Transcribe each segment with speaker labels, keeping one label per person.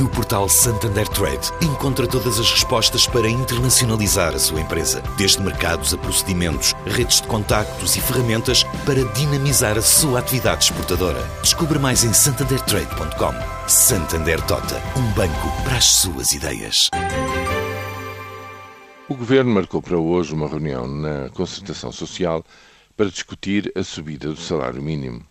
Speaker 1: No portal Santander Trade, encontra todas as respostas para internacionalizar a sua empresa, desde mercados a procedimentos, redes de contactos e ferramentas para dinamizar a sua atividade exportadora. Descubra mais em santandertrade.com. Santander Tota, um banco para as suas ideias.
Speaker 2: O Governo marcou para hoje uma reunião na Concertação Social para discutir a subida do salário mínimo,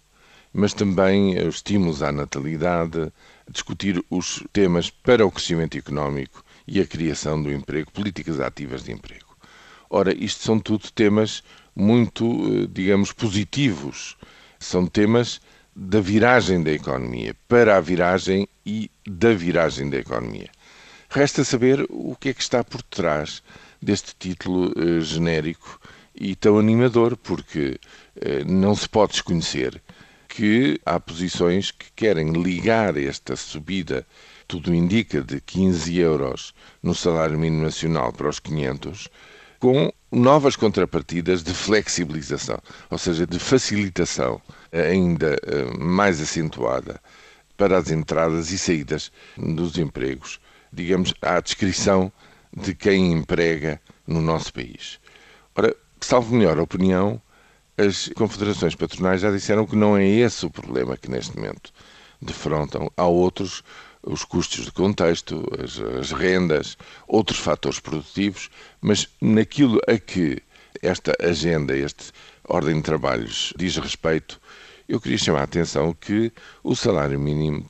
Speaker 2: mas também os estímulos à natalidade, discutir os temas para o crescimento económico e a criação do emprego, políticas ativas de emprego. Ora, isto são tudo temas muito, eh, digamos, positivos. São temas da viragem da economia, para a viragem e da viragem da economia. Resta saber o que é que está por trás deste título eh, genérico e tão animador, porque eh, não se pode desconhecer que há posições que querem ligar esta subida, tudo indica, de 15 euros no salário mínimo nacional para os 500, com novas contrapartidas de flexibilização, ou seja, de facilitação ainda eh, mais acentuada para as entradas e saídas dos empregos, digamos, à descrição de quem emprega no nosso país. Ora, salvo melhor opinião, as confederações patronais já disseram que não é esse o problema que neste momento defrontam. Há outros, os custos de contexto, as, as rendas, outros fatores produtivos, mas naquilo a que esta agenda, este ordem de trabalhos diz respeito, eu queria chamar a atenção que o salário mínimo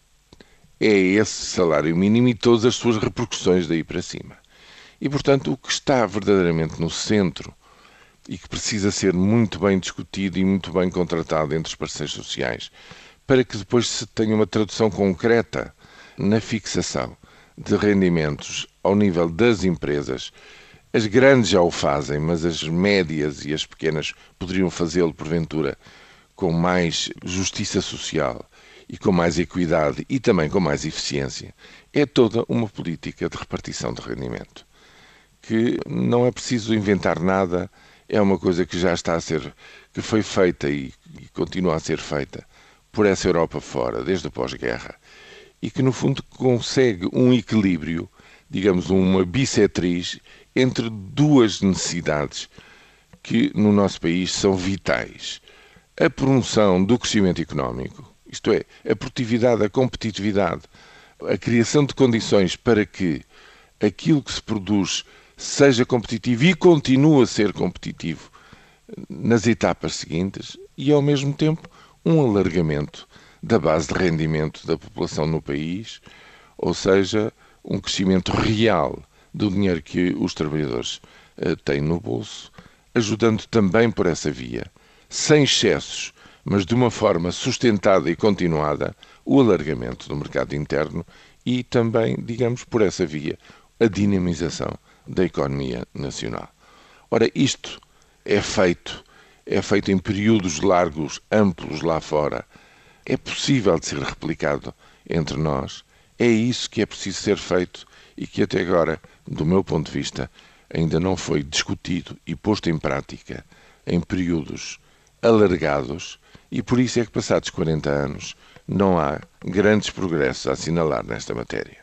Speaker 2: é esse salário mínimo e todas as suas repercussões daí para cima. E, portanto, o que está verdadeiramente no centro e que precisa ser muito bem discutido e muito bem contratado entre os parceiros sociais, para que depois se tenha uma tradução concreta na fixação de rendimentos ao nível das empresas. As grandes já o fazem, mas as médias e as pequenas poderiam fazê-lo, porventura, com mais justiça social e com mais equidade e também com mais eficiência. É toda uma política de repartição de rendimento que não é preciso inventar nada é uma coisa que já está a ser, que foi feita e, e continua a ser feita por essa Europa fora, desde a pós-guerra, e que no fundo consegue um equilíbrio, digamos, uma bissetriz entre duas necessidades que no nosso país são vitais. A promoção do crescimento económico, isto é, a produtividade, a competitividade, a criação de condições para que aquilo que se produz seja competitivo e continue a ser competitivo nas etapas seguintes e, ao mesmo tempo, um alargamento da base de rendimento da população no país, ou seja, um crescimento real do dinheiro que os trabalhadores uh, têm no bolso, ajudando também por essa via, sem excessos, mas de uma forma sustentada e continuada, o alargamento do mercado interno e também, digamos, por essa via, a dinamização da economia nacional. Ora, isto é feito, é feito em períodos largos, amplos lá fora. É possível de ser replicado entre nós. É isso que é preciso ser feito e que até agora, do meu ponto de vista, ainda não foi discutido e posto em prática em períodos alargados e por isso é que passados 40 anos não há grandes progressos a assinalar nesta matéria.